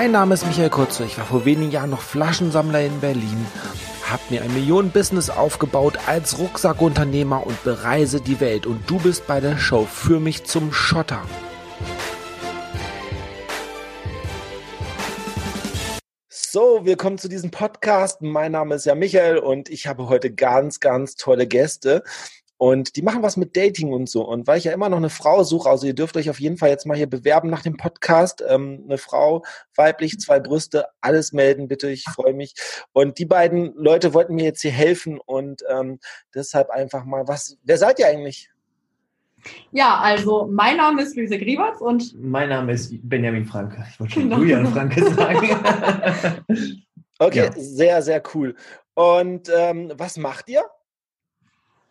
Mein Name ist Michael Kurze. Ich war vor wenigen Jahren noch Flaschensammler in Berlin, habe mir ein Millionen-Business aufgebaut als Rucksackunternehmer und bereise die Welt. Und du bist bei der Show für mich zum Schotter. So, willkommen zu diesem Podcast. Mein Name ist ja Michael und ich habe heute ganz, ganz tolle Gäste. Und die machen was mit Dating und so. Und weil ich ja immer noch eine Frau suche, also ihr dürft euch auf jeden Fall jetzt mal hier bewerben nach dem Podcast. Ähm, eine Frau, weiblich, zwei Brüste, alles melden bitte, ich freue mich. Und die beiden Leute wollten mir jetzt hier helfen und ähm, deshalb einfach mal, was, wer seid ihr eigentlich? Ja, also mein Name ist Luise Grieberts und mein Name ist Benjamin Franke. Ich wollte schon genau. Julian Franke sagen. okay, ja. sehr, sehr cool. Und ähm, was macht ihr?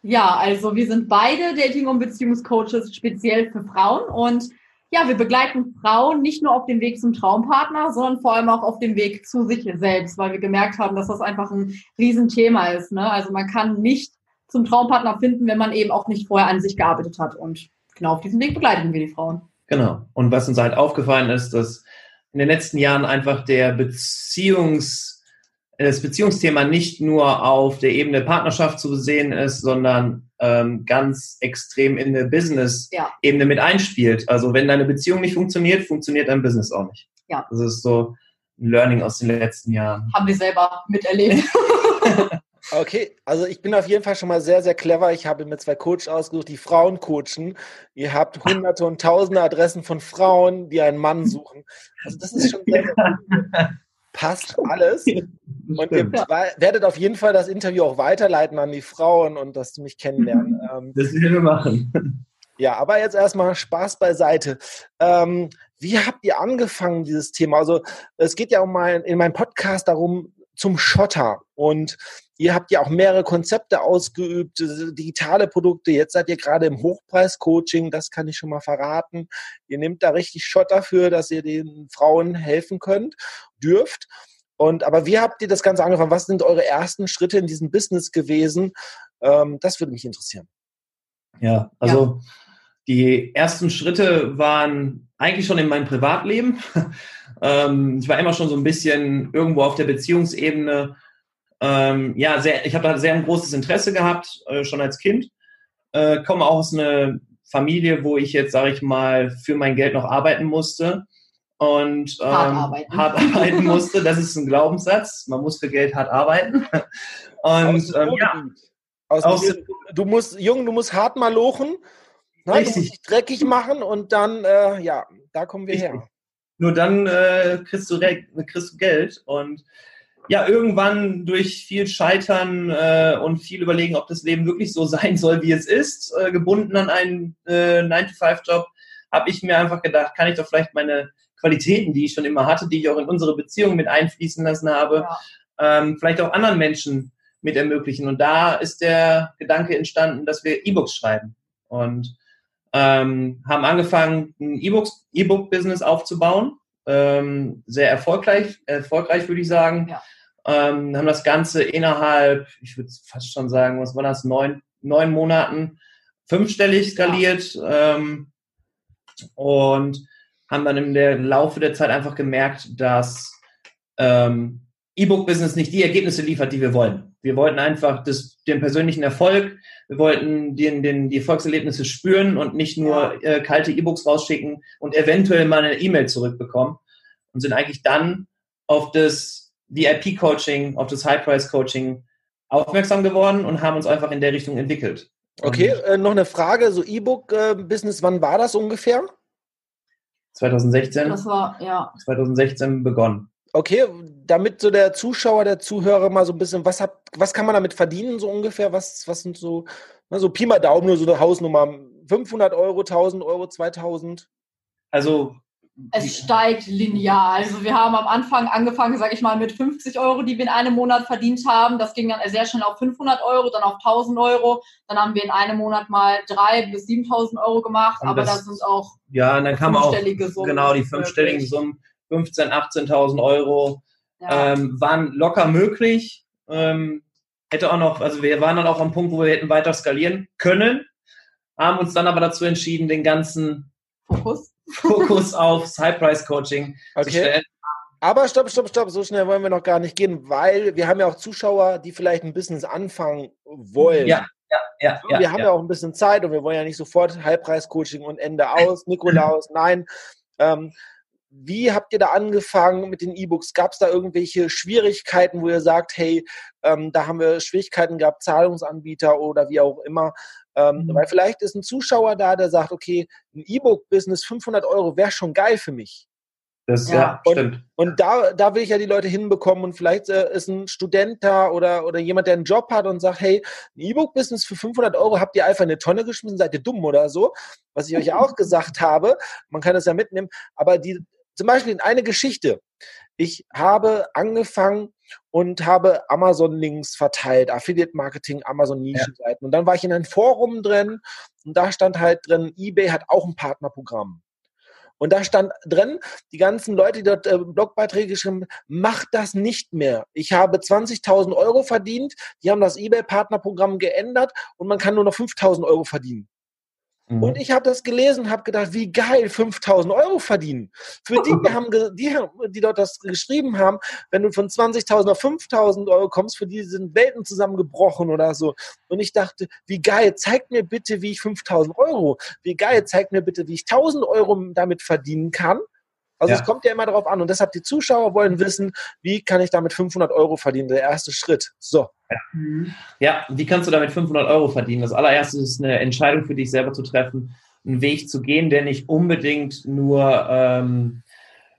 Ja, also wir sind beide Dating- und Beziehungscoaches speziell für Frauen und ja, wir begleiten Frauen nicht nur auf dem Weg zum Traumpartner, sondern vor allem auch auf dem Weg zu sich selbst, weil wir gemerkt haben, dass das einfach ein Riesenthema ist. Ne? Also man kann nicht zum Traumpartner finden, wenn man eben auch nicht vorher an sich gearbeitet hat. Und genau auf diesem Weg begleiten wir die Frauen. Genau. Und was uns halt aufgefallen ist, dass in den letzten Jahren einfach der Beziehungs das Beziehungsthema nicht nur auf der Ebene Partnerschaft zu sehen ist, sondern ähm, ganz extrem in der Business-Ebene ja. mit einspielt. Also wenn deine Beziehung nicht funktioniert, funktioniert dein Business auch nicht. Ja. Das ist so ein Learning aus den letzten Jahren. Haben wir selber miterlebt. Okay, also ich bin auf jeden Fall schon mal sehr, sehr clever. Ich habe mir zwei Coaches ausgesucht, die Frauen coachen. Ihr habt hunderte und tausende Adressen von Frauen, die einen Mann suchen. Also das ist schon sehr, sehr cool. Passt alles. Und ihr werdet auf jeden Fall das Interview auch weiterleiten an die Frauen und dass sie mich kennenlernen. Ähm, das werden wir machen. Ja, aber jetzt erstmal Spaß beiseite. Ähm, wie habt ihr angefangen, dieses Thema? Also es geht ja um mein, in meinem Podcast darum, zum Schotter. Und ihr habt ja auch mehrere Konzepte ausgeübt, digitale Produkte. Jetzt seid ihr gerade im Hochpreis-Coaching, das kann ich schon mal verraten. Ihr nehmt da richtig Schotter für, dass ihr den Frauen helfen könnt, dürft. Und aber wie habt ihr das Ganze angefangen? Was sind eure ersten Schritte in diesem Business gewesen? Ähm, das würde mich interessieren. Ja, also ja. die ersten Schritte waren eigentlich schon in meinem Privatleben. ähm, ich war immer schon so ein bisschen irgendwo auf der Beziehungsebene. Ähm, ja, sehr, ich habe da sehr ein großes Interesse gehabt, äh, schon als Kind. Äh, komme auch aus einer Familie, wo ich jetzt, sage ich mal, für mein Geld noch arbeiten musste und ähm, hart, arbeiten. hart, arbeiten. musste. Das ist ein Glaubenssatz. Man muss für Geld hart arbeiten. Und ähm, ja, aus aus du musst, Jung, du musst hart mal lochen. Ne? Richtig. Du musst dich dreckig machen und dann, äh, ja, da kommen wir Richtig. her. Nur dann äh, kriegst, du, kriegst du Geld. Und ja, irgendwann durch viel Scheitern äh, und viel Überlegen, ob das Leben wirklich so sein soll, wie es ist, äh, gebunden an einen äh, 9-to-5-Job, habe ich mir einfach gedacht, kann ich doch vielleicht meine Qualitäten, die ich schon immer hatte, die ich auch in unsere Beziehung mit einfließen lassen habe, ja. ähm, vielleicht auch anderen Menschen mit ermöglichen. Und da ist der Gedanke entstanden, dass wir E-Books schreiben und ähm, haben angefangen, ein E-Book-Business aufzubauen. Ähm, sehr erfolgreich, erfolgreich würde ich sagen. Ja. Ähm, haben das Ganze innerhalb, ich würde fast schon sagen, was war das, neun, neun Monaten fünfstellig skaliert. Ähm, und haben dann im Laufe der Zeit einfach gemerkt, dass ähm, E-Book-Business nicht die Ergebnisse liefert, die wir wollen. Wir wollten einfach das, den persönlichen Erfolg, wir wollten den, den, die Erfolgserlebnisse spüren und nicht nur äh, kalte E-Books rausschicken und eventuell mal eine E-Mail zurückbekommen und sind eigentlich dann auf das VIP-Coaching, auf das High-Price-Coaching aufmerksam geworden und haben uns einfach in der Richtung entwickelt. Okay, äh, noch eine Frage, so E-Book-Business, wann war das ungefähr? 2016. Das war, ja. 2016 begonnen. Okay, damit so der Zuschauer, der Zuhörer mal so ein bisschen, was hat, was kann man damit verdienen, so ungefähr? Was, was sind so, na, so Pi mal Daumen, nur so eine Hausnummer, 500 Euro, 1000 Euro, 2000? Also es steigt linear. Also wir haben am Anfang angefangen, sage ich mal, mit 50 Euro, die wir in einem Monat verdient haben. Das ging dann sehr schnell auf 500 Euro, dann auf 1000 Euro. Dann haben wir in einem Monat mal 3.000 bis 7.000 Euro gemacht. Und aber das, das, sind auch ja, und dann kam auch Summen genau die fünfstelligen Summen, 15.000, 18.000 Euro ja. ähm, waren locker möglich. Ähm, hätte auch noch, also wir waren dann auch am Punkt, wo wir hätten weiter skalieren können, haben uns dann aber dazu entschieden, den ganzen Fokus Fokus aufs High-Price-Coaching okay. zu stellen. Aber stopp, stopp, stopp, so schnell wollen wir noch gar nicht gehen, weil wir haben ja auch Zuschauer, die vielleicht ein Business anfangen wollen. Ja, ja, ja. wir ja, haben ja. ja auch ein bisschen Zeit und wir wollen ja nicht sofort Halbpreis-Coaching und Ende aus, Nikolaus, nein. Ähm, wie habt ihr da angefangen mit den E-Books? Gab es da irgendwelche Schwierigkeiten, wo ihr sagt, hey, ähm, da haben wir Schwierigkeiten gehabt, Zahlungsanbieter oder wie auch immer? Ähm, Mhm. Weil vielleicht ist ein Zuschauer da, der sagt, okay, ein E-Book-Business, 500 Euro wäre schon geil für mich. Das, Ja. ja, Und- stimmt. Und da, da will ich ja die Leute hinbekommen und vielleicht äh, ist ein Student da oder, oder jemand, der einen Job hat und sagt, hey, ein E-Book-Business für 500 Euro habt ihr einfach in eine Tonne geschmissen, seid ihr dumm oder so, was ich euch ja auch gesagt habe. Man kann es ja mitnehmen, aber die, zum Beispiel in eine Geschichte. Ich habe angefangen und habe Amazon-Links verteilt, Affiliate-Marketing, Amazon-Nischenseiten. Und dann war ich in einem Forum drin und da stand halt drin, eBay hat auch ein Partnerprogramm. Und da stand drin, die ganzen Leute, die dort äh, Blogbeiträge geschrieben haben, macht das nicht mehr. Ich habe 20.000 Euro verdient, die haben das eBay-Partnerprogramm geändert und man kann nur noch 5.000 Euro verdienen. Mhm. Und ich habe das gelesen und habe gedacht, wie geil, 5000 Euro verdienen. Für die, die, haben, die, die dort das geschrieben haben, wenn du von 20.000 auf 5000 Euro kommst, für die sind Welten zusammengebrochen oder so. Und ich dachte, wie geil, zeig mir bitte, wie ich 5000 Euro, wie geil, zeig mir bitte, wie ich 1000 Euro damit verdienen kann. Also Ja. es kommt ja immer darauf an. Und deshalb die Zuschauer wollen wissen, wie kann ich damit 500 Euro verdienen, der erste Schritt. So. Mhm. Ja, wie kannst du damit 500 Euro verdienen? Das allererste ist eine Entscheidung für dich selber zu treffen, einen Weg zu gehen, der nicht unbedingt nur ähm,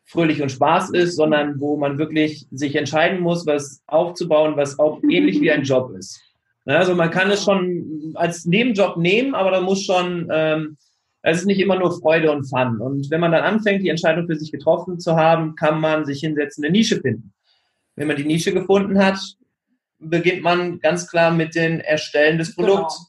fröhlich und Spaß ist, sondern wo man wirklich sich entscheiden muss, was aufzubauen, was auch ähnlich wie ein Job ist. Ja, Also man kann es schon als Nebenjob nehmen, aber da muss schon, ähm, es ist nicht immer nur Freude und Fun. Und wenn man dann anfängt, die Entscheidung für sich getroffen zu haben, kann man sich hinsetzen, eine Nische finden. Wenn man die Nische gefunden hat, beginnt man ganz klar mit den Erstellen des Produkts. Genau.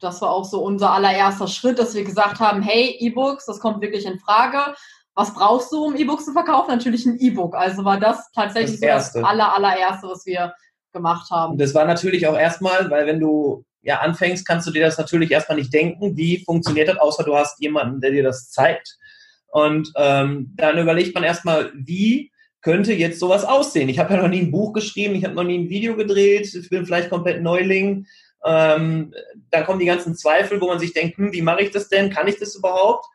Das war auch so unser allererster Schritt, dass wir gesagt haben, hey, E-Books, das kommt wirklich in Frage. Was brauchst du, um E-Books zu verkaufen? Natürlich ein E-Book. Also war das tatsächlich Das so das aller, allererste, was wir gemacht Und haben. das war natürlich auch erstmal, weil wenn du ja anfängst, kannst du dir das natürlich erstmal nicht denken, wie funktioniert das, außer du hast jemanden, der dir das zeigt. Und ähm, dann überlegt man erstmal, wie könnte jetzt sowas aussehen? Ich habe ja noch nie ein Buch geschrieben, ich habe noch nie ein Video gedreht, ich bin vielleicht komplett Neuling. Ähm, da kommen die ganzen Zweifel, wo man sich denkt, hm, wie mache ich das denn? Kann ich das überhaupt?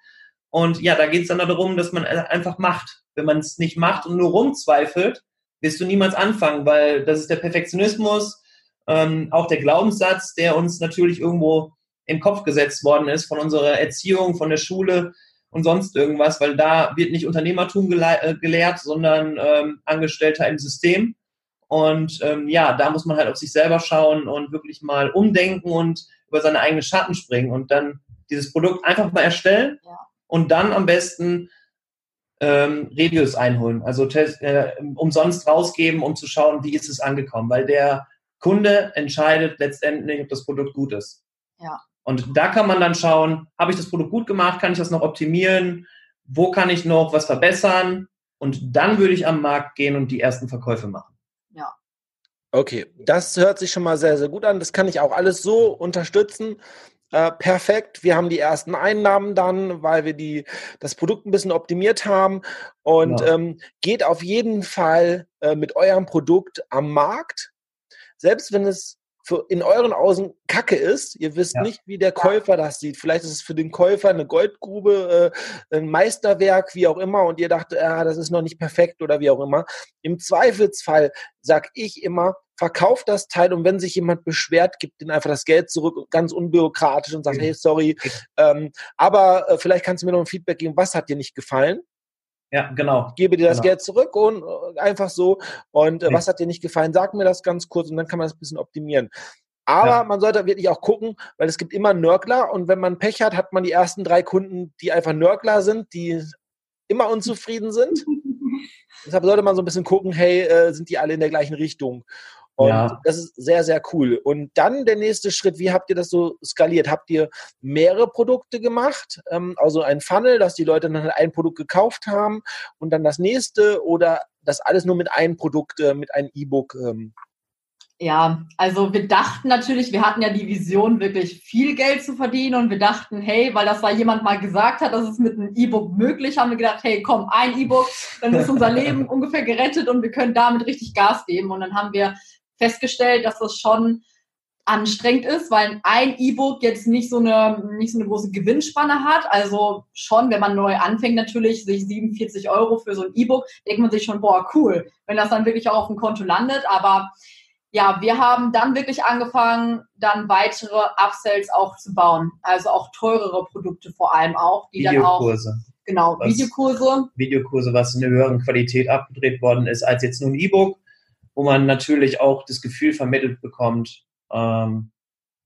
Und ja, da geht es dann darum, dass man einfach macht. Wenn man es nicht macht und nur rumzweifelt, wirst du niemals anfangen, weil das ist der Perfektionismus, ähm, auch der Glaubenssatz, der uns natürlich irgendwo den Kopf gesetzt worden ist von unserer Erziehung, von der Schule und sonst irgendwas, weil da wird nicht Unternehmertum gele äh, gelehrt, sondern ähm, Angestellter im System. Und ähm, ja, da muss man halt auf sich selber schauen und wirklich mal umdenken und über seine eigenen Schatten springen und dann dieses Produkt einfach mal erstellen Ja. und dann am besten ähm, Reviews einholen, also äh, umsonst rausgeben, um zu schauen, wie ist es angekommen, weil der Kunde entscheidet letztendlich, ob das Produkt gut ist. Ja. Und da kann man dann schauen, habe ich das Produkt gut gemacht, kann ich das noch optimieren, wo kann ich noch was verbessern und dann würde ich am Markt gehen und die ersten Verkäufe machen. Okay, das hört sich schon mal sehr, sehr gut an. Das kann ich auch alles so unterstützen. Äh, perfekt. Wir haben die ersten Einnahmen dann, weil wir die, das Produkt ein bisschen optimiert haben. Und Genau. ähm, geht auf jeden Fall äh, mit eurem Produkt am Markt. Selbst wenn es für, in euren Augen Kacke ist, ihr wisst Ja. nicht, wie der Käufer das sieht. Vielleicht ist es für den Käufer eine Goldgrube, äh, ein Meisterwerk, wie auch immer, und ihr dachtet, ah, das ist noch nicht perfekt oder wie auch immer. Im Zweifelsfall sag ich immer, verkauft das Teil und wenn sich jemand beschwert, gibt ihm einfach das Geld zurück, ganz unbürokratisch und sagt, Mhm. hey, sorry, ähm, aber äh, vielleicht kannst du mir noch ein Feedback geben, was hat dir nicht gefallen? Ja, genau. Ich gebe dir das Genau. Geld zurück und äh, einfach so. Und äh, was hat dir nicht gefallen? Sag mir das ganz kurz und dann kann man das ein bisschen optimieren. Aber Ja. man sollte wirklich auch gucken, weil es gibt immer Nörgler und wenn man Pech hat, hat man die ersten drei Kunden, die einfach Nörgler sind, die immer unzufrieden sind. Deshalb sollte man so ein bisschen gucken, hey, äh, sind die alle in der gleichen Richtung? Und Ja. das ist sehr, sehr cool. Und dann der nächste Schritt, wie habt ihr das so skaliert? Habt ihr mehrere Produkte gemacht? Ähm, also ein Funnel, dass die Leute dann ein Produkt gekauft haben und dann das nächste oder das alles nur mit einem Produkt, äh, mit einem E-Book? Ähm, Ja, also wir dachten natürlich, wir hatten ja die Vision, wirklich viel Geld zu verdienen und wir dachten, hey, weil das da jemand mal gesagt hat, dass es mit einem E-Book möglich, haben wir gedacht, hey, komm, ein E-Book, dann ist unser Leben ungefähr gerettet und wir können damit richtig Gas geben. Und dann haben wir festgestellt, dass das schon anstrengend ist, weil ein E-Book jetzt nicht so eine nicht so eine große Gewinnspanne hat. Also schon, wenn man neu anfängt, natürlich sich 47 Euro für so ein E-Book, denkt man sich schon, boah, cool, wenn das dann wirklich auch auf dem Konto landet. Aber ja, wir haben dann wirklich angefangen, dann weitere Upsells auch zu bauen. Also auch teurere Produkte vor allem auch, die Videokurse. dann auch. Genau, was, Videokurse. Videokurse, was in einer höheren Qualität abgedreht worden ist, als jetzt nur ein E-Book, wo man natürlich auch das Gefühl vermittelt bekommt, ähm,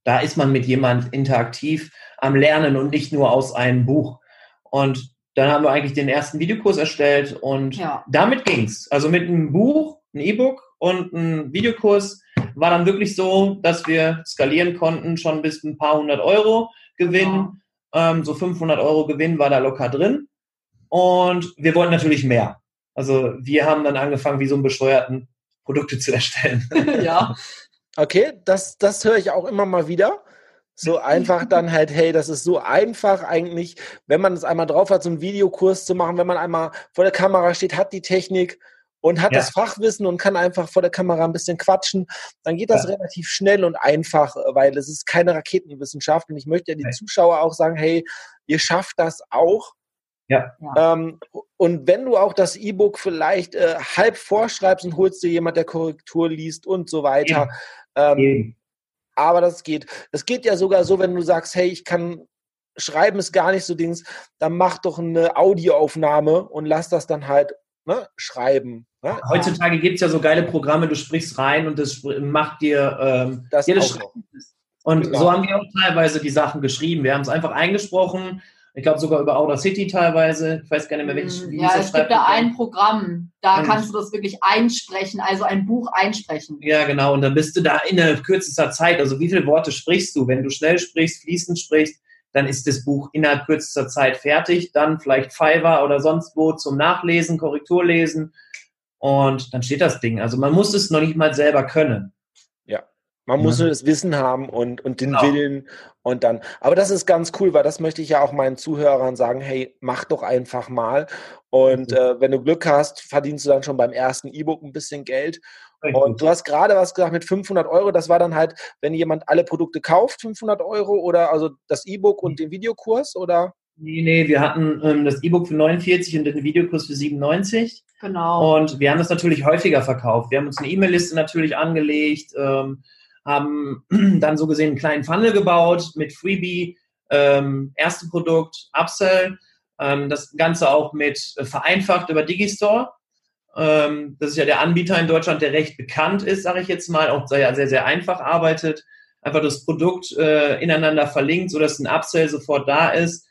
da ist man mit jemand interaktiv am Lernen und nicht nur aus einem Buch. Und dann haben wir eigentlich den ersten Videokurs erstellt und ja. damit ging's. Also mit einem Buch, ein E-Book und ein Videokurs war dann wirklich so, dass wir skalieren konnten, schon bis ein paar hundert Euro Gewinn. Ja. Ähm, so 500 Euro Gewinn war da locker drin. Und wir wollten natürlich mehr. Also wir haben dann angefangen, wie so ein Besteuerten Produkte zu erstellen. ja. Okay, das, das höre ich auch immer mal wieder. So einfach dann halt, hey, das ist so einfach eigentlich, wenn man es einmal drauf hat, so einen Videokurs zu machen, wenn man einmal vor der Kamera steht, hat die Technik und hat ja. das Fachwissen und kann einfach vor der Kamera ein bisschen quatschen, dann geht das ja. relativ schnell und einfach, weil es ist keine Raketenwissenschaft. Und ich möchte ja die Zuschauer auch sagen, hey, ihr schafft das auch. Ja. Ähm, und wenn du auch das E-Book vielleicht äh, halb vorschreibst und holst dir jemand, der Korrektur liest und so weiter. Ähm, aber das geht. Es geht ja sogar so, wenn du sagst, hey, ich kann schreiben ist gar nicht so Dings, dann mach doch eine Audioaufnahme und lass das dann halt ne, schreiben. Ne? Heutzutage gibt es ja so geile Programme, du sprichst rein und das macht dir ähm, das, dir das Und genau. so haben wir auch teilweise die Sachen geschrieben. Wir haben es einfach eingesprochen. Ich glaube sogar über Outer City teilweise. Ich weiß gar nicht mehr, welches. Hm, wie ja, es gibt da ein Programm, da und kannst du das wirklich einsprechen, also ein Buch einsprechen. Ja, genau. Und dann bist du da in der kürzester Zeit. Also wie viele Worte sprichst du? Wenn du schnell sprichst, fließend sprichst, dann ist das Buch innerhalb kürzester Zeit fertig, dann vielleicht Fiverr oder sonst wo zum Nachlesen, Korrekturlesen und dann steht das Ding. Also man muss es noch nicht mal selber können. Ja, man muss nur das Wissen haben und, und den genau. Willen und dann. Aber das ist ganz cool, weil das möchte ich ja auch meinen Zuhörern sagen, hey, mach doch einfach mal. Und mhm. äh, wenn du Glück hast, verdienst du dann schon beim ersten E-Book ein bisschen Geld. Und du hast gerade was gesagt mit 500 Euro. Das war dann halt, wenn jemand alle Produkte kauft, 500 Euro oder also das E-Book und den Videokurs oder? Nee, nee, wir hatten ähm, das E-Book für 49 und den Videokurs für 97. Genau. Und wir haben das natürlich häufiger verkauft. Wir haben uns eine E-Mail-Liste natürlich angelegt, ähm, haben dann so gesehen einen kleinen Funnel gebaut mit Freebie, ähm, erste Produkt, Upsell, ähm, das Ganze auch mit äh, vereinfacht über Digistore. Ähm, das ist ja der Anbieter in Deutschland, der recht bekannt ist, sage ich jetzt mal, auch sehr, sehr, sehr einfach arbeitet. Einfach das Produkt äh, ineinander verlinkt, sodass ein Upsell sofort da ist.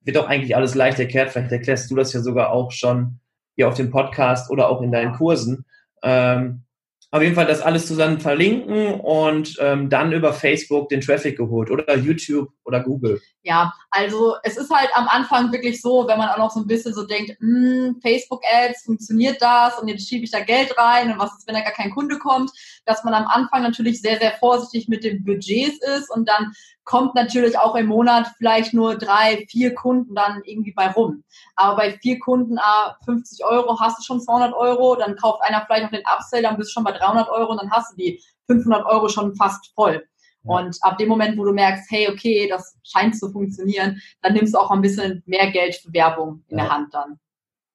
Wird auch eigentlich alles leicht erklärt. Vielleicht erklärst du das ja sogar auch schon hier auf dem Podcast oder auch in deinen Kursen. Ähm, auf jeden Fall das alles zusammen verlinken und ähm, dann über Facebook den Traffic geholt oder YouTube oder Google. Ja, also es ist halt am Anfang wirklich so, wenn man auch noch so ein bisschen so denkt, hm, Facebook-Ads, funktioniert das und jetzt schiebe ich da Geld rein und was ist, wenn da gar kein Kunde kommt, dass man am Anfang natürlich sehr, sehr vorsichtig mit den Budgets ist und dann kommt natürlich auch im Monat vielleicht nur drei, vier Kunden dann irgendwie bei rum. Aber bei vier Kunden, ah, 50 Euro hast du schon 200 Euro, dann kauft einer vielleicht noch den Upsell, dann bist du schon bei 300 Euro und dann hast du die 500 Euro schon fast voll. Und ab dem Moment, wo du merkst, hey, okay, das scheint zu funktionieren, dann nimmst du auch ein bisschen mehr Geld für Werbung in ja. der Hand dann.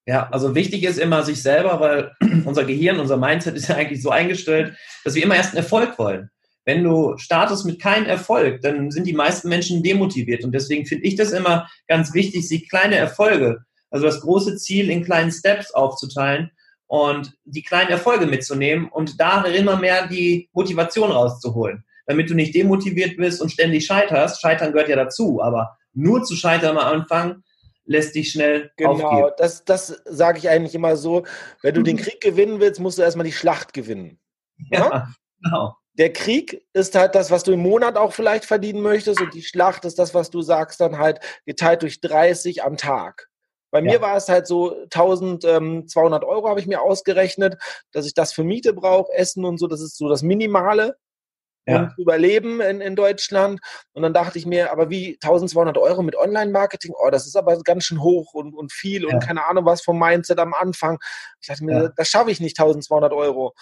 Ja, also wichtig ist immer sich selber, weil unser Gehirn, unser Mindset ist ja eigentlich so eingestellt, dass wir immer erst einen Erfolg wollen. Wenn du startest mit keinem Erfolg, dann sind die meisten Menschen demotiviert. Und deswegen finde ich das immer ganz wichtig, sich kleine Erfolge, also das große Ziel in kleinen Steps aufzuteilen und die kleinen Erfolge mitzunehmen und da immer mehr die Motivation rauszuholen, damit du nicht demotiviert bist und ständig scheiterst. Scheitern gehört ja dazu, aber nur zu scheitern am Anfang lässt dich schnell genau, aufgeben. Genau, das, das sage ich eigentlich immer so. Wenn du den Krieg gewinnen willst, musst du erstmal die Schlacht gewinnen. Ja, ja? genau der Krieg ist halt das, was du im Monat auch vielleicht verdienen möchtest und die Schlacht ist das, was du sagst, dann halt geteilt durch 30 am Tag. Bei mir war es halt so 1200 Euro habe ich mir ausgerechnet, dass ich das für Miete brauche, Essen und so, das ist so das Minimale ja. und überleben in, in Deutschland. Und dann dachte ich mir, aber wie 1200 Euro mit Online-Marketing? Oh, das ist aber ganz schön hoch und, und viel und keine Ahnung was vom Mindset am Anfang. Ich dachte mir, ja. das schaffe ich nicht 1200 Euro.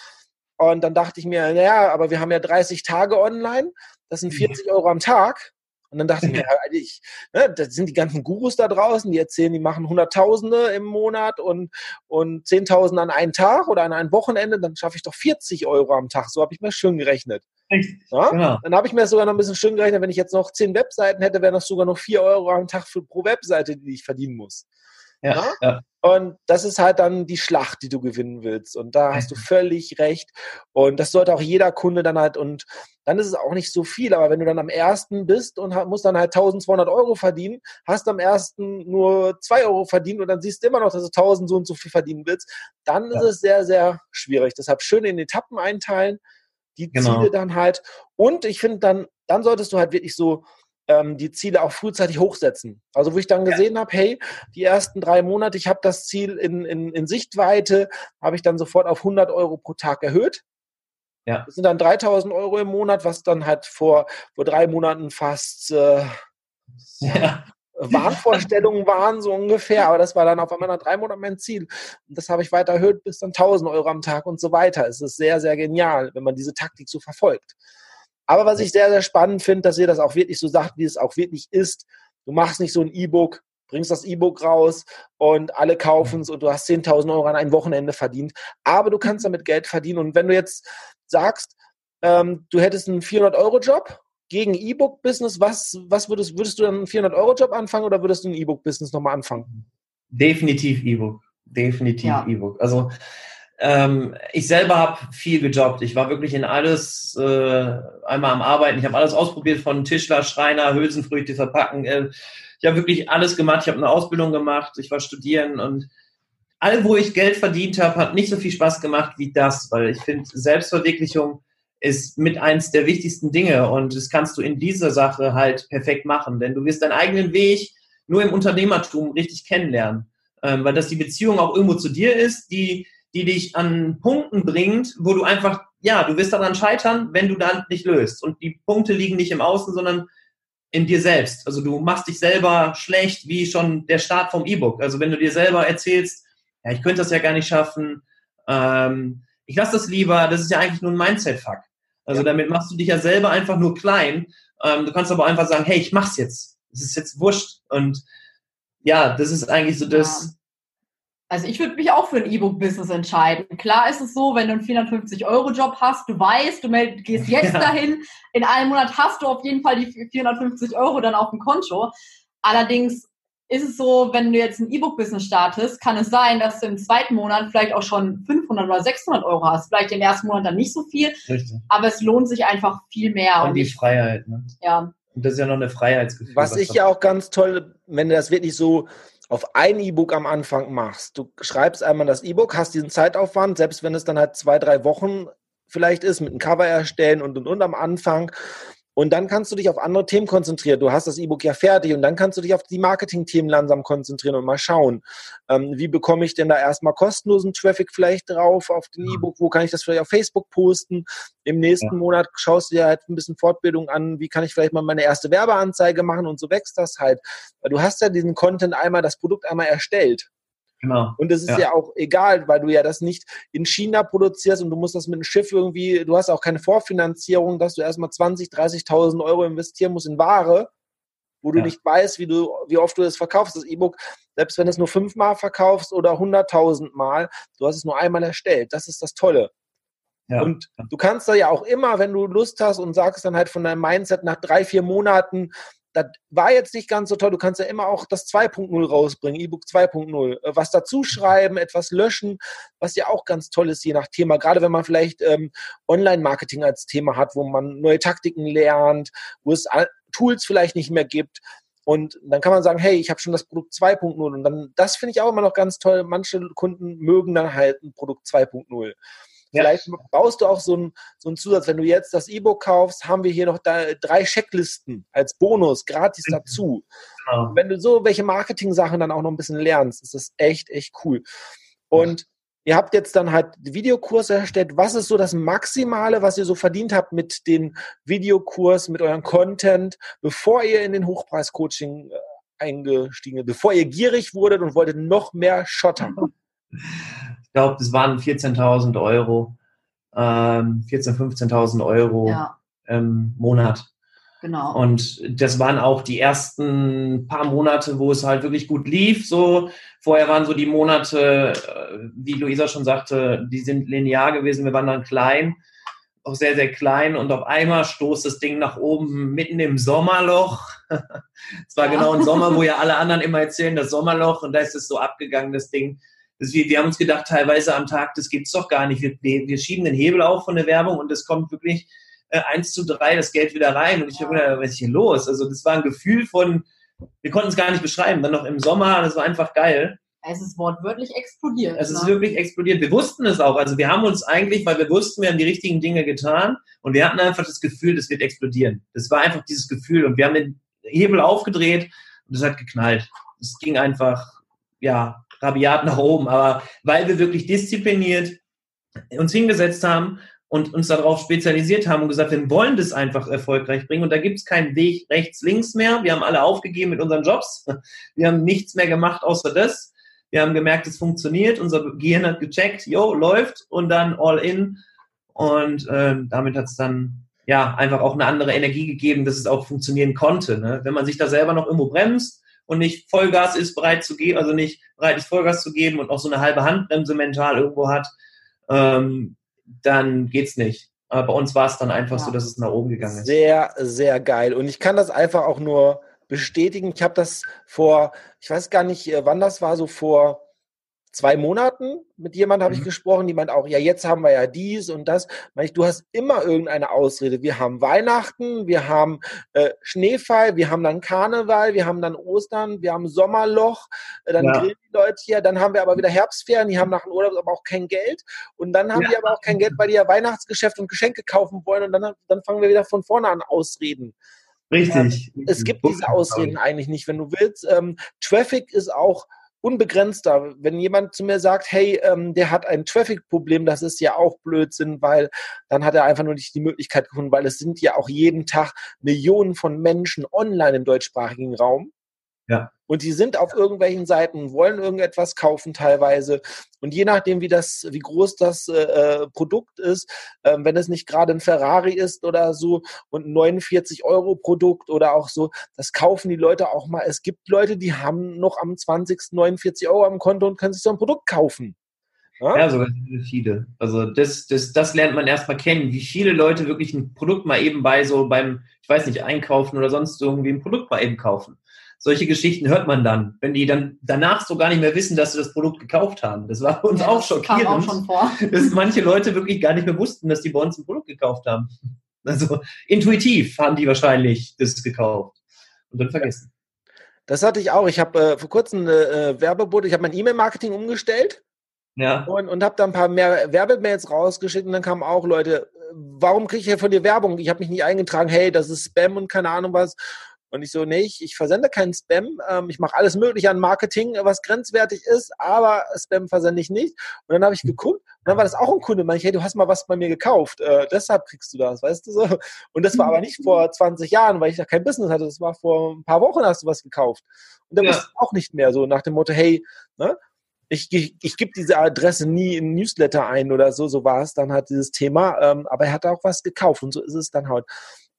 Und dann dachte ich mir, naja, aber wir haben ja 30 Tage online, das sind 40 Euro am Tag. Und dann dachte ich mir, ich, ne, das sind die ganzen Gurus da draußen, die erzählen, die machen Hunderttausende im Monat und, und Zehntausende an einem Tag oder an einem Wochenende, dann schaffe ich doch 40 Euro am Tag. So habe ich mir schön gerechnet. Ja? Genau. Dann habe ich mir sogar noch ein bisschen schön gerechnet, wenn ich jetzt noch zehn Webseiten hätte, wären das sogar noch 4 Euro am Tag für, pro Webseite, die ich verdienen muss. Ja, ja? Und das ist halt dann die Schlacht, die du gewinnen willst. Und da hast du völlig recht. Und das sollte auch jeder Kunde dann halt, und dann ist es auch nicht so viel. Aber wenn du dann am ersten bist und musst dann halt 1200 Euro verdienen, hast am ersten nur 2 Euro verdient und dann siehst du immer noch, dass du 1000 so und so viel verdienen willst, dann ja. ist es sehr, sehr schwierig. Deshalb schön in Etappen einteilen, die genau. Ziele dann halt. Und ich finde dann, dann solltest du halt wirklich so, ähm, die Ziele auch frühzeitig hochsetzen. Also wo ich dann gesehen ja. habe, hey, die ersten drei Monate, ich habe das Ziel in, in, in Sichtweite, habe ich dann sofort auf 100 Euro pro Tag erhöht. Ja. Das sind dann 3000 Euro im Monat, was dann halt vor, vor drei Monaten fast äh, ja. Wahnvorstellungen waren, so ungefähr. Aber das war dann auf einmal nach drei Monaten mein Ziel. Und das habe ich weiter erhöht bis dann 1000 Euro am Tag und so weiter. Es ist sehr, sehr genial, wenn man diese Taktik so verfolgt. Aber was ich sehr, sehr spannend finde, dass ihr das auch wirklich so sagt, wie es auch wirklich ist. Du machst nicht so ein E-Book, bringst das E-Book raus und alle kaufen es und du hast 10.000 Euro an einem Wochenende verdient. Aber du kannst damit Geld verdienen. Und wenn du jetzt sagst, ähm, du hättest einen 400-Euro-Job gegen E-Book-Business, was, was würdest, würdest du dann einen 400-Euro-Job anfangen oder würdest du ein E-Book-Business nochmal anfangen? Definitiv E-Book. Definitiv ja. E-Book. Also ähm, ich selber habe viel gejobbt. Ich war wirklich in alles äh, einmal am Arbeiten. Ich habe alles ausprobiert von Tischler, Schreiner, Hülsenfrüchte verpacken. Äh, ich habe wirklich alles gemacht. Ich habe eine Ausbildung gemacht. Ich war studieren und all, wo ich Geld verdient habe, hat nicht so viel Spaß gemacht wie das, weil ich finde, Selbstverwirklichung ist mit eins der wichtigsten Dinge und das kannst du in dieser Sache halt perfekt machen, denn du wirst deinen eigenen Weg nur im Unternehmertum richtig kennenlernen, ähm, weil das die Beziehung auch irgendwo zu dir ist, die die dich an Punkten bringt, wo du einfach, ja, du wirst daran scheitern, wenn du dann nicht löst. Und die Punkte liegen nicht im Außen, sondern in dir selbst. Also du machst dich selber schlecht, wie schon der Start vom E-Book. Also wenn du dir selber erzählst, ja, ich könnte das ja gar nicht schaffen, ähm, ich lasse das lieber, das ist ja eigentlich nur ein Mindset-Fuck. Also ja. damit machst du dich ja selber einfach nur klein. Ähm, du kannst aber einfach sagen, hey, ich mach's jetzt. Es ist jetzt wurscht. Und ja, das ist eigentlich so das, also ich würde mich auch für ein E-Book-Business entscheiden. Klar ist es so, wenn du einen 450-Euro-Job hast, du weißt, du gehst jetzt ja. dahin, in einem Monat hast du auf jeden Fall die 450 Euro dann auf dem Konto. Allerdings ist es so, wenn du jetzt ein E-Book-Business startest, kann es sein, dass du im zweiten Monat vielleicht auch schon 500 oder 600 Euro hast. Vielleicht im ersten Monat dann nicht so viel, Richtig. aber es lohnt sich einfach viel mehr. Und, und die ich, Freiheit, ne? Ja. Und das ist ja noch eine Freiheitsgefühl. Was, was ich ja auch ganz toll, wenn du das wirklich so auf ein E-Book am Anfang machst. Du schreibst einmal das E-Book, hast diesen Zeitaufwand, selbst wenn es dann halt zwei, drei Wochen vielleicht ist, mit einem Cover erstellen und und und am Anfang. Und dann kannst du dich auf andere Themen konzentrieren. Du hast das E-Book ja fertig und dann kannst du dich auf die Marketing-Themen langsam konzentrieren und mal schauen, ähm, wie bekomme ich denn da erstmal kostenlosen Traffic vielleicht drauf auf den E-Book, wo kann ich das vielleicht auf Facebook posten. Im nächsten ja. Monat schaust du dir halt ein bisschen Fortbildung an, wie kann ich vielleicht mal meine erste Werbeanzeige machen und so wächst das halt. Weil du hast ja diesen Content einmal, das Produkt einmal erstellt. Genau. Und es ist ja. ja. auch egal, weil du ja das nicht in China produzierst und du musst das mit dem Schiff irgendwie, du hast auch keine Vorfinanzierung, dass du erstmal 20, 30.000 Euro investieren musst in Ware, wo du ja. nicht weißt, wie du, wie oft du das verkaufst. Das E-Book, selbst wenn du es nur fünfmal verkaufst oder 100.000 Mal, du hast es nur einmal erstellt. Das ist das Tolle. Ja. Und du kannst da ja auch immer, wenn du Lust hast und sagst dann halt von deinem Mindset nach drei, vier Monaten, das war jetzt nicht ganz so toll. Du kannst ja immer auch das 2.0 rausbringen, E-Book 2.0. Äh, was dazu schreiben, etwas löschen, was ja auch ganz toll ist, je nach Thema. Gerade wenn man vielleicht ähm, Online-Marketing als Thema hat, wo man neue Taktiken lernt, wo es Tools vielleicht nicht mehr gibt. Und dann kann man sagen, hey, ich habe schon das Produkt 2.0. Und dann, das finde ich auch immer noch ganz toll. Manche Kunden mögen dann halt ein Produkt 2.0. Vielleicht ja. brauchst du auch so einen, so einen Zusatz. Wenn du jetzt das E-Book kaufst, haben wir hier noch drei Checklisten als Bonus gratis mhm. dazu. Genau. Wenn du so welche Marketing-Sachen dann auch noch ein bisschen lernst, ist das echt, echt cool. Und ihr habt jetzt dann halt Videokurse erstellt. Was ist so das Maximale, was ihr so verdient habt mit den Videokurs, mit eurem Content, bevor ihr in den Hochpreis-Coaching äh, eingestiegen seid, bevor ihr gierig wurdet und wolltet noch mehr schottern? Ich glaube, das waren 14.000 Euro, ähm, 14.000, 15.000 Euro ja. im Monat. Genau. Und das waren auch die ersten paar Monate, wo es halt wirklich gut lief. So vorher waren so die Monate, äh, wie Luisa schon sagte, die sind linear gewesen. Wir waren dann klein, auch sehr sehr klein. Und auf einmal stoßt das Ding nach oben mitten im Sommerloch. Es war ja. genau ein Sommer, wo ja alle anderen immer erzählen, das Sommerloch. Und da ist es so abgegangen, das Ding. Wir, wir haben uns gedacht, teilweise am Tag, das gibt's doch gar nicht. Wir, wir schieben den Hebel auf von der Werbung und es kommt wirklich äh, 1 zu 3 das Geld wieder rein. Und ich habe gedacht, was ist hier los? Also das war ein Gefühl von, wir konnten es gar nicht beschreiben. Dann noch im Sommer, das war einfach geil. Es ist wortwörtlich explodiert. Es ne? ist wirklich explodiert. Wir wussten es auch. Also wir haben uns eigentlich, weil wir wussten, wir haben die richtigen Dinge getan und wir hatten einfach das Gefühl, das wird explodieren. Das war einfach dieses Gefühl und wir haben den Hebel aufgedreht und es hat geknallt. Es ging einfach, ja, rabiat nach oben. Aber weil wir wirklich diszipliniert uns hingesetzt haben und uns darauf spezialisiert haben und gesagt, wir wollen das einfach erfolgreich bringen. Und da gibt es keinen Weg rechts, links mehr. Wir haben alle aufgegeben mit unseren Jobs. Wir haben nichts mehr gemacht außer das. Wir haben gemerkt, es funktioniert. Unser Gehirn hat gecheckt, jo, läuft und dann all in. Und äh, damit hat es dann ja einfach auch eine andere Energie gegeben, dass es auch funktionieren konnte. Ne? Wenn man sich da selber noch irgendwo bremst und nicht Vollgas ist, bereit zu geben, also nicht bereit ist, Vollgas zu geben und auch so eine halbe Handbremse mental irgendwo hat, ähm, dann geht's nicht. Aber bei uns war es dann einfach ja. so, dass es nach oben gegangen ist. Sehr, sehr geil. Und ich kann das einfach auch nur bestätigen. Ich habe das vor, ich weiß gar nicht, äh, wann das war, so vor zwei Monaten mit jemandem habe mhm. ich gesprochen, die meint auch, ja, jetzt haben wir ja dies und das. Meine ich, du hast immer irgendeine Ausrede. Wir haben Weihnachten, wir haben äh, Schneefall, wir haben dann Karneval, wir haben dann Ostern, wir haben Sommerloch, äh, dann ja. grillen die Leute hier, dann haben wir aber wieder Herbstferien, die haben nach dem Urlaub aber auch kein Geld und dann haben ja. die aber auch kein Geld, weil die ja Weihnachtsgeschäft und Geschenke kaufen wollen und dann, dann fangen wir wieder von vorne an Ausreden. Richtig. Ähm, es gibt diese Ausreden eigentlich nicht, wenn du willst. Ähm, Traffic ist auch unbegrenzter. Wenn jemand zu mir sagt, hey, ähm, der hat ein Traffic-Problem, das ist ja auch Blödsinn, weil dann hat er einfach nur nicht die Möglichkeit gefunden, weil es sind ja auch jeden Tag Millionen von Menschen online im deutschsprachigen Raum. Ja. Und die sind auf irgendwelchen Seiten, wollen irgendetwas kaufen teilweise. Und je nachdem, wie das, wie groß das äh, äh Produkt ist, äh, wenn es nicht gerade ein Ferrari ist oder so und ein 49 Euro Produkt oder auch so, das kaufen die Leute auch mal. Es gibt Leute, die haben noch am 20. 49 Euro am Konto und können sich so ein Produkt kaufen. Ja, ja sogar viele. Also das, das, das lernt man erstmal kennen, wie viele Leute wirklich ein Produkt mal eben bei so beim, ich weiß nicht, einkaufen oder sonst irgendwie ein Produkt mal eben kaufen solche Geschichten hört man dann, wenn die dann danach so gar nicht mehr wissen, dass sie das Produkt gekauft haben. Das war uns ja, auch schockierend, auch schon vor. dass manche Leute wirklich gar nicht mehr wussten, dass die bei uns ein Produkt gekauft haben. Also intuitiv haben die wahrscheinlich das gekauft und dann vergessen. Das hatte ich auch. Ich habe äh, vor kurzem eine äh, Werbebote, ich habe mein E-Mail-Marketing umgestellt. Ja. Und, und habe da ein paar mehr Werbemails rausgeschickt und dann kamen auch Leute, äh, warum kriege ich ja von dir Werbung? Ich habe mich nicht eingetragen, hey, das ist Spam und keine Ahnung was. Und ich so, nee, ich, ich versende keinen Spam. Ähm, ich mache alles Mögliche an Marketing, was grenzwertig ist, aber Spam versende ich nicht. Und dann habe ich geguckt und dann war das auch ein Kunde. Meinte ich, hey, du hast mal was bei mir gekauft. Äh, deshalb kriegst du das, weißt du so. Und das war aber nicht vor 20 Jahren, weil ich da kein Business hatte. Das war vor ein paar Wochen hast du was gekauft. Und dann ja. wusste auch nicht mehr so nach dem Motto, hey, ne? ich, ich, ich gebe diese Adresse nie in Newsletter ein oder so, so war es dann halt dieses Thema, ähm, aber er hat auch was gekauft und so ist es dann halt.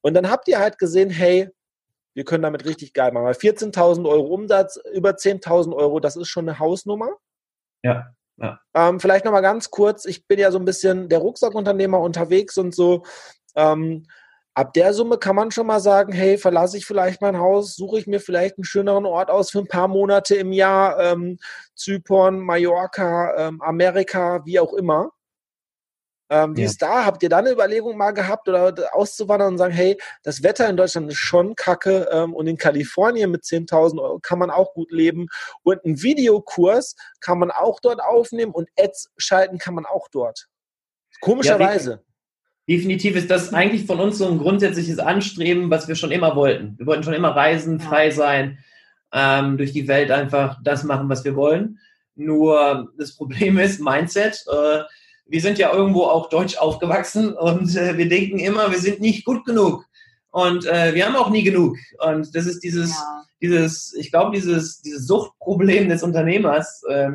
Und dann habt ihr halt gesehen, hey, wir können damit richtig geil machen. 14.000 Euro Umsatz, über 10.000 Euro, das ist schon eine Hausnummer. Ja. ja. Ähm, vielleicht nochmal ganz kurz, ich bin ja so ein bisschen der Rucksackunternehmer unterwegs und so. Ähm, ab der Summe kann man schon mal sagen, hey, verlasse ich vielleicht mein Haus, suche ich mir vielleicht einen schöneren Ort aus für ein paar Monate im Jahr, ähm, Zypern, Mallorca, ähm, Amerika, wie auch immer. Ähm, wie ja. ist da? Habt ihr da eine Überlegung mal gehabt oder auszuwandern und sagen, hey, das Wetter in Deutschland ist schon kacke ähm, und in Kalifornien mit 10.000 Euro kann man auch gut leben und einen Videokurs kann man auch dort aufnehmen und Ads schalten kann man auch dort. Komischerweise. Ja, definitiv ist das eigentlich von uns so ein grundsätzliches Anstreben, was wir schon immer wollten. Wir wollten schon immer reisen, frei sein, ähm, durch die Welt einfach das machen, was wir wollen. Nur das Problem ist Mindset. Äh, wir sind ja irgendwo auch deutsch aufgewachsen und äh, wir denken immer, wir sind nicht gut genug. Und äh, wir haben auch nie genug. Und das ist dieses, ja. dieses, ich glaube, dieses, dieses Suchtproblem des Unternehmers. Äh,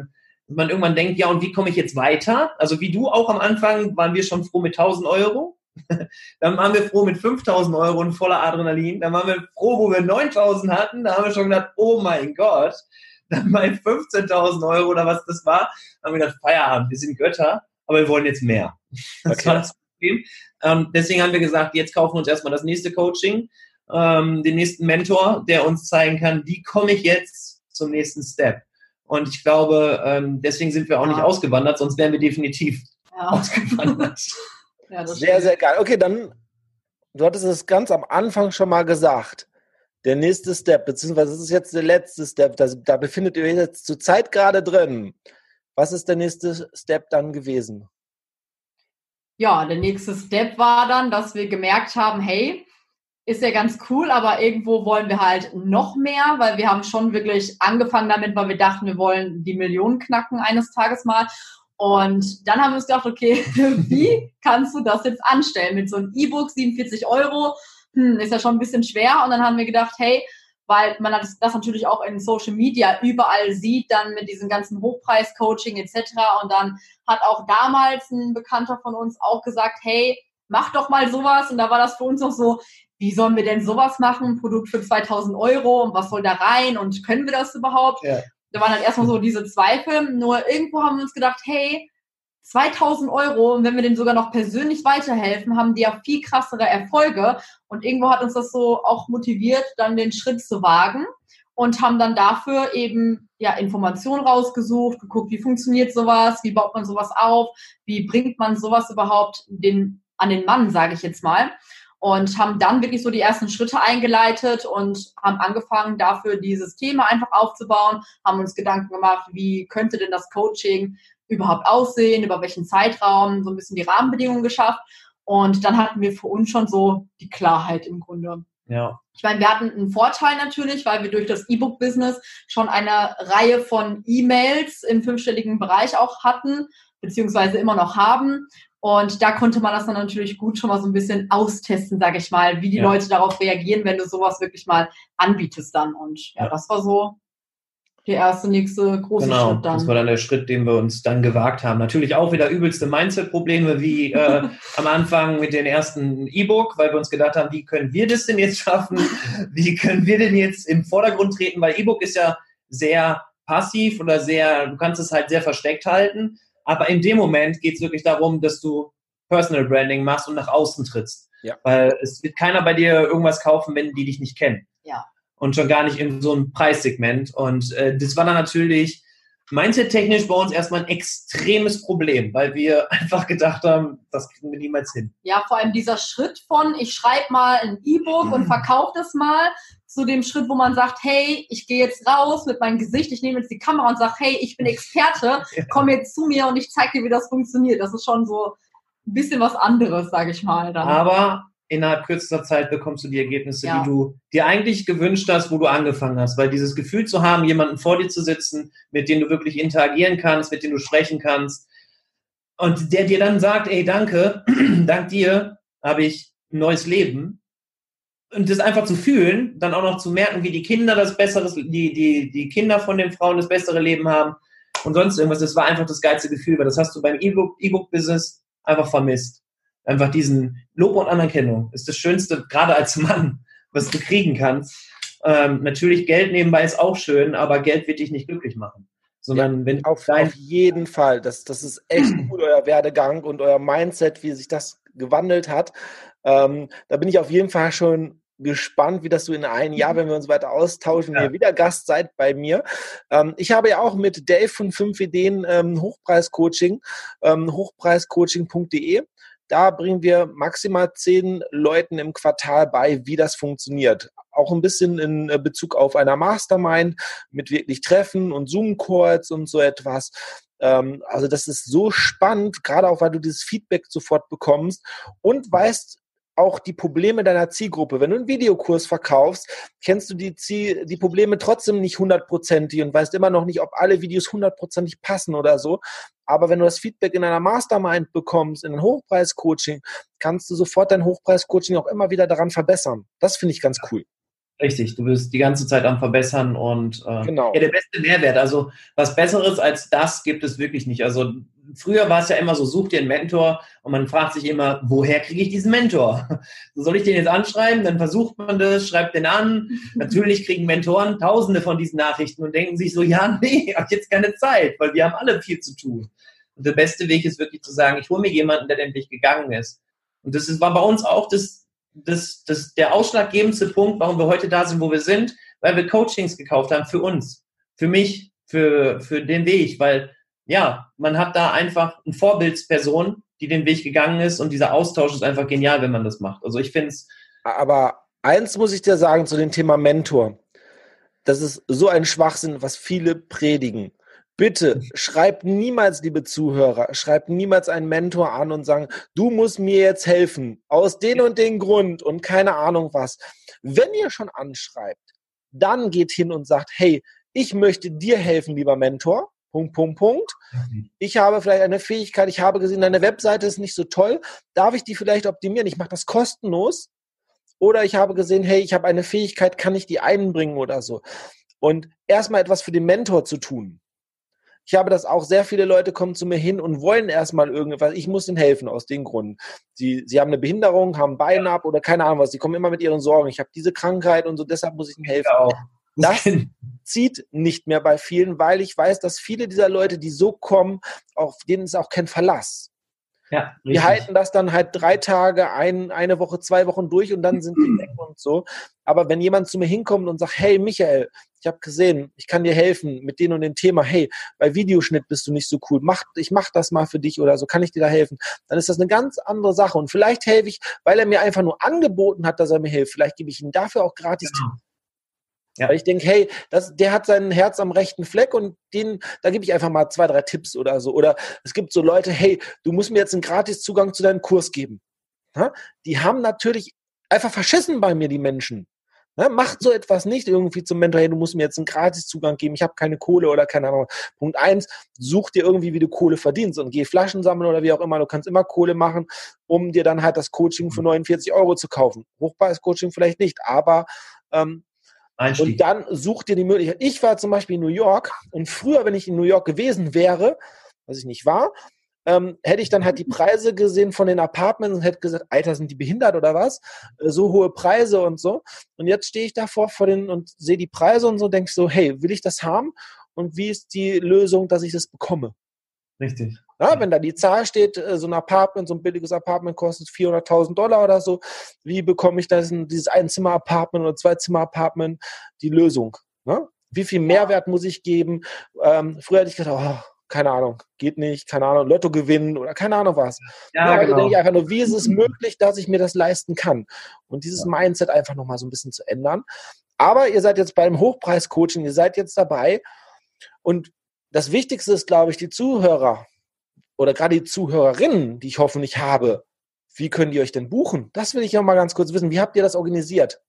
man irgendwann denkt, ja, und wie komme ich jetzt weiter? Also wie du auch am Anfang waren wir schon froh mit 1000 Euro. Dann waren wir froh mit 5000 Euro und voller Adrenalin. Dann waren wir froh, wo wir 9000 hatten. Da haben wir schon gedacht, oh mein Gott. Dann bei 15.000 Euro oder was das war, haben wir gedacht, Feierabend, wir sind Götter, aber wir wollen jetzt mehr. Das okay. war das Problem. Ähm, deswegen haben wir gesagt, jetzt kaufen wir uns erstmal das nächste Coaching, ähm, den nächsten Mentor, der uns zeigen kann, wie komme ich jetzt zum nächsten Step. Und ich glaube, ähm, deswegen sind wir auch ja. nicht ausgewandert, sonst wären wir definitiv ja. ausgewandert. ja, sehr, sehr geil. Okay, dann, du hattest es ganz am Anfang schon mal gesagt. Der nächste Step, beziehungsweise das ist jetzt der letzte Step, da, da befindet ihr euch jetzt zur Zeit gerade drin. Was ist der nächste Step dann gewesen? Ja, der nächste Step war dann, dass wir gemerkt haben, hey, ist ja ganz cool, aber irgendwo wollen wir halt noch mehr, weil wir haben schon wirklich angefangen damit, weil wir dachten, wir wollen die Millionen knacken eines Tages mal. Und dann haben wir uns gedacht, okay, wie kannst du das jetzt anstellen? Mit so einem E-Book, 47 Euro, hm, ist ja schon ein bisschen schwer. Und dann haben wir gedacht, hey, weil man das, das natürlich auch in Social Media überall sieht, dann mit diesem ganzen Hochpreis-Coaching etc. Und dann hat auch damals ein Bekannter von uns auch gesagt, hey, mach doch mal sowas. Und da war das für uns noch so, wie sollen wir denn sowas machen? Ein Produkt für 2000 Euro und was soll da rein und können wir das überhaupt? Ja. Da waren dann erstmal so diese Zweifel. Nur irgendwo haben wir uns gedacht, hey, 2000 Euro und wenn wir denen sogar noch persönlich weiterhelfen, haben die ja viel krassere Erfolge. Und irgendwo hat uns das so auch motiviert, dann den Schritt zu wagen und haben dann dafür eben ja Informationen rausgesucht, geguckt, wie funktioniert sowas, wie baut man sowas auf, wie bringt man sowas überhaupt den, an den Mann, sage ich jetzt mal und haben dann wirklich so die ersten Schritte eingeleitet und haben angefangen, dafür dieses Thema einfach aufzubauen, haben uns Gedanken gemacht, wie könnte denn das Coaching überhaupt aussehen, über welchen Zeitraum, so ein bisschen die Rahmenbedingungen geschafft. Und dann hatten wir für uns schon so die Klarheit im Grunde. Ja. Ich meine, wir hatten einen Vorteil natürlich, weil wir durch das E-Book-Business schon eine Reihe von E-Mails im fünfstelligen Bereich auch hatten, beziehungsweise immer noch haben, und da konnte man das dann natürlich gut schon mal so ein bisschen austesten, sage ich mal, wie die ja. Leute darauf reagieren, wenn du sowas wirklich mal anbietest dann. Und ja, ja. das war so der erste, nächste große genau, Schritt dann. Das war dann der Schritt, den wir uns dann gewagt haben. Natürlich auch wieder übelste Mindset-Probleme wie äh, am Anfang mit den ersten E-Book, weil wir uns gedacht haben, wie können wir das denn jetzt schaffen? Wie können wir denn jetzt im Vordergrund treten? Weil E-Book ist ja sehr passiv oder sehr, du kannst es halt sehr versteckt halten. Aber in dem Moment geht es wirklich darum, dass du Personal Branding machst und nach außen trittst. Ja. Weil es wird keiner bei dir irgendwas kaufen, wenn die dich nicht kennen. Ja. Und schon gar nicht in so einem Preissegment. Und äh, das war dann natürlich mindset-technisch bei uns erstmal ein extremes Problem, weil wir einfach gedacht haben, das kriegen wir niemals hin. Ja, vor allem dieser Schritt von, ich schreibe mal ein E-Book und verkaufe das mal, zu dem Schritt, wo man sagt, hey, ich gehe jetzt raus mit meinem Gesicht, ich nehme jetzt die Kamera und sage, hey, ich bin Experte, komm jetzt zu mir und ich zeige dir, wie das funktioniert. Das ist schon so ein bisschen was anderes, sage ich mal. Dann. Aber innerhalb kürzester Zeit bekommst du die Ergebnisse, ja. die du dir eigentlich gewünscht hast, wo du angefangen hast. Weil dieses Gefühl zu haben, jemanden vor dir zu sitzen, mit dem du wirklich interagieren kannst, mit dem du sprechen kannst und der dir dann sagt, ey, danke, dank dir habe ich ein neues Leben und das einfach zu fühlen, dann auch noch zu merken, wie die Kinder das bessere, die, die, die Kinder von den Frauen das bessere Leben haben und sonst irgendwas, das war einfach das geilste Gefühl, weil das hast du beim E-Book-Business einfach vermisst. Einfach diesen Lob und Anerkennung ist das Schönste, gerade als Mann, was du kriegen kannst. Ähm, natürlich Geld nebenbei ist auch schön, aber Geld wird dich nicht glücklich machen. Sondern ja, wenn auf, auf jeden Fall, das, das ist echt gut, euer Werdegang und euer Mindset, wie sich das gewandelt hat. Ähm, da bin ich auf jeden Fall schon gespannt, wie das so in einem Jahr, wenn wir uns weiter austauschen, ja. ihr wieder Gast seid bei mir. Ähm, ich habe ja auch mit Dave von 5 Ideen ähm, Hochpreis-Coaching, ähm, hochpreiscoaching.de. Da bringen wir maximal zehn Leuten im Quartal bei, wie das funktioniert. Auch ein bisschen in äh, Bezug auf einer Mastermind mit wirklich Treffen und Zoom-Calls und so etwas. Ähm, also das ist so spannend, gerade auch weil du dieses Feedback sofort bekommst und weißt, auch die Probleme deiner Zielgruppe. Wenn du einen Videokurs verkaufst, kennst du die, Ziel, die Probleme trotzdem nicht hundertprozentig und weißt immer noch nicht, ob alle Videos hundertprozentig passen oder so. Aber wenn du das Feedback in einer Mastermind bekommst, in einem Hochpreis-Coaching, kannst du sofort dein Hochpreis-Coaching auch immer wieder daran verbessern. Das finde ich ganz cool. Richtig, du bist die ganze Zeit am Verbessern und äh, genau. ja, der beste Mehrwert. Also was Besseres als das gibt es wirklich nicht. Also früher war es ja immer so, such dir einen Mentor und man fragt sich immer, woher kriege ich diesen Mentor? Soll ich den jetzt anschreiben? Dann versucht man das, schreibt den an. Natürlich kriegen Mentoren tausende von diesen Nachrichten und denken sich so, ja, nee, hab jetzt keine Zeit, weil wir haben alle viel zu tun. Und der beste Weg ist wirklich zu sagen, ich hole mir jemanden, der endlich gegangen ist. Und das ist, war bei uns auch das, das, das, der ausschlaggebendste Punkt, warum wir heute da sind, wo wir sind, weil wir Coachings gekauft haben für uns, für mich, für, für den Weg, weil ja, man hat da einfach eine Vorbildsperson, die den Weg gegangen ist und dieser Austausch ist einfach genial, wenn man das macht. Also ich finde es. Aber eins muss ich dir sagen zu dem Thema Mentor. Das ist so ein Schwachsinn, was viele predigen. Bitte schreibt niemals, liebe Zuhörer, schreibt niemals einen Mentor an und sagen, du musst mir jetzt helfen, aus den und den Grund und keine Ahnung was. Wenn ihr schon anschreibt, dann geht hin und sagt, hey, ich möchte dir helfen, lieber Mentor. Punkt, Punkt, Punkt. Ich habe vielleicht eine Fähigkeit, ich habe gesehen, deine Webseite ist nicht so toll. Darf ich die vielleicht optimieren? Ich mache das kostenlos. Oder ich habe gesehen, hey, ich habe eine Fähigkeit, kann ich die einbringen oder so. Und erstmal etwas für den Mentor zu tun. Ich habe das auch, sehr viele Leute kommen zu mir hin und wollen erstmal irgendwas. Ich muss ihnen helfen aus den Gründen. Sie, sie haben eine Behinderung, haben Bein ab oder keine Ahnung was. Sie kommen immer mit ihren Sorgen. Ich habe diese Krankheit und so, deshalb muss ich ihnen helfen. Ja, das zieht nicht mehr bei vielen, weil ich weiß, dass viele dieser Leute, die so kommen, auf denen ist auch kein Verlass. Ja, die halten das dann halt drei Tage, ein, eine Woche, zwei Wochen durch und dann sind die weg und so. Aber wenn jemand zu mir hinkommt und sagt, hey Michael, ich habe gesehen, ich kann dir helfen mit dem und dem Thema, hey, bei Videoschnitt bist du nicht so cool, mach, ich mach das mal für dich oder so, kann ich dir da helfen? Dann ist das eine ganz andere Sache. Und vielleicht helfe ich, weil er mir einfach nur angeboten hat, dass er mir hilft. Vielleicht gebe ich ihm dafür auch gratis genau. Ja. Weil ich denke, hey, das, der hat sein Herz am rechten Fleck und den, da gebe ich einfach mal zwei, drei Tipps oder so. Oder es gibt so Leute, hey, du musst mir jetzt einen gratis Zugang zu deinem Kurs geben. Ja? Die haben natürlich einfach verschissen bei mir, die Menschen. Ja, macht so etwas nicht irgendwie zum Mentor, hey, du musst mir jetzt einen Gratiszugang geben, ich habe keine Kohle oder keine Ahnung. Punkt eins, such dir irgendwie, wie du Kohle verdienst und geh Flaschen sammeln oder wie auch immer. Du kannst immer Kohle machen, um dir dann halt das Coaching für 49 Euro zu kaufen. Hochpreis-Coaching vielleicht nicht, aber ähm, Einstieg. Und dann such dir die Möglichkeit. Ich war zum Beispiel in New York und früher, wenn ich in New York gewesen wäre, was ich nicht war, ähm, hätte ich dann halt die Preise gesehen von den Apartments und hätte gesagt, Alter, sind die behindert oder was? Äh, so hohe Preise und so. Und jetzt stehe ich davor vor den und sehe die Preise und so, denke so, hey, will ich das haben? Und wie ist die Lösung, dass ich das bekomme? Richtig. Ja, wenn da die Zahl steht, äh, so ein Apartment, so ein billiges Apartment kostet 400.000 Dollar oder so, wie bekomme ich das in dieses Einzimmer-Apartment oder Zwei-Zimmer-Apartment? Die Lösung. Ne? Wie viel Mehrwert muss ich geben? Ähm, früher hätte ich gedacht, oh, keine Ahnung, geht nicht, keine Ahnung, Lotto gewinnen oder keine Ahnung was. Ja, ja genau. denke ich einfach nur, wie ist es möglich, dass ich mir das leisten kann? Und dieses ja. Mindset einfach nochmal so ein bisschen zu ändern. Aber ihr seid jetzt beim Hochpreis-Coaching, ihr seid jetzt dabei und das Wichtigste ist, glaube ich, die Zuhörer oder gerade die Zuhörerinnen, die ich hoffentlich habe, wie können die euch denn buchen? Das will ich ja mal ganz kurz wissen. Wie habt ihr das organisiert?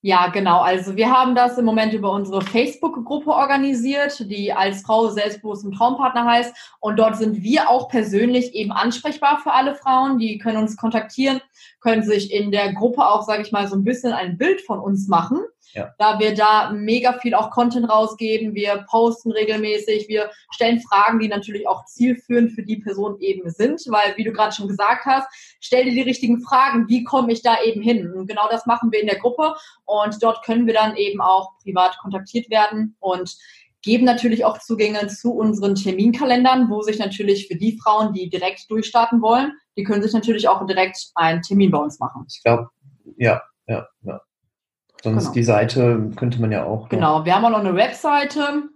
Ja, genau. Also wir haben das im Moment über unsere Facebook-Gruppe organisiert, die als Frau selbstbewusst ein Traumpartner heißt. Und dort sind wir auch persönlich eben ansprechbar für alle Frauen. Die können uns kontaktieren, können sich in der Gruppe auch, sage ich mal, so ein bisschen ein Bild von uns machen ja. da wir da mega viel auch Content rausgeben. Wir posten regelmäßig, wir stellen Fragen, die natürlich auch zielführend für die Person eben sind, weil, wie du gerade schon gesagt hast, stell dir die richtigen Fragen, wie komme ich da eben hin? Und genau das machen wir in der Gruppe und dort können wir dann eben auch privat kontaktiert werden und geben natürlich auch Zugänge zu unseren Terminkalendern, wo sich natürlich für die Frauen, die direkt durchstarten wollen, die können sich natürlich auch direkt einen Termin bei uns machen. Ich glaube, ja, ja, ja. Sonst genau. die Seite könnte man ja auch. Genau, wir haben auch noch eine Webseite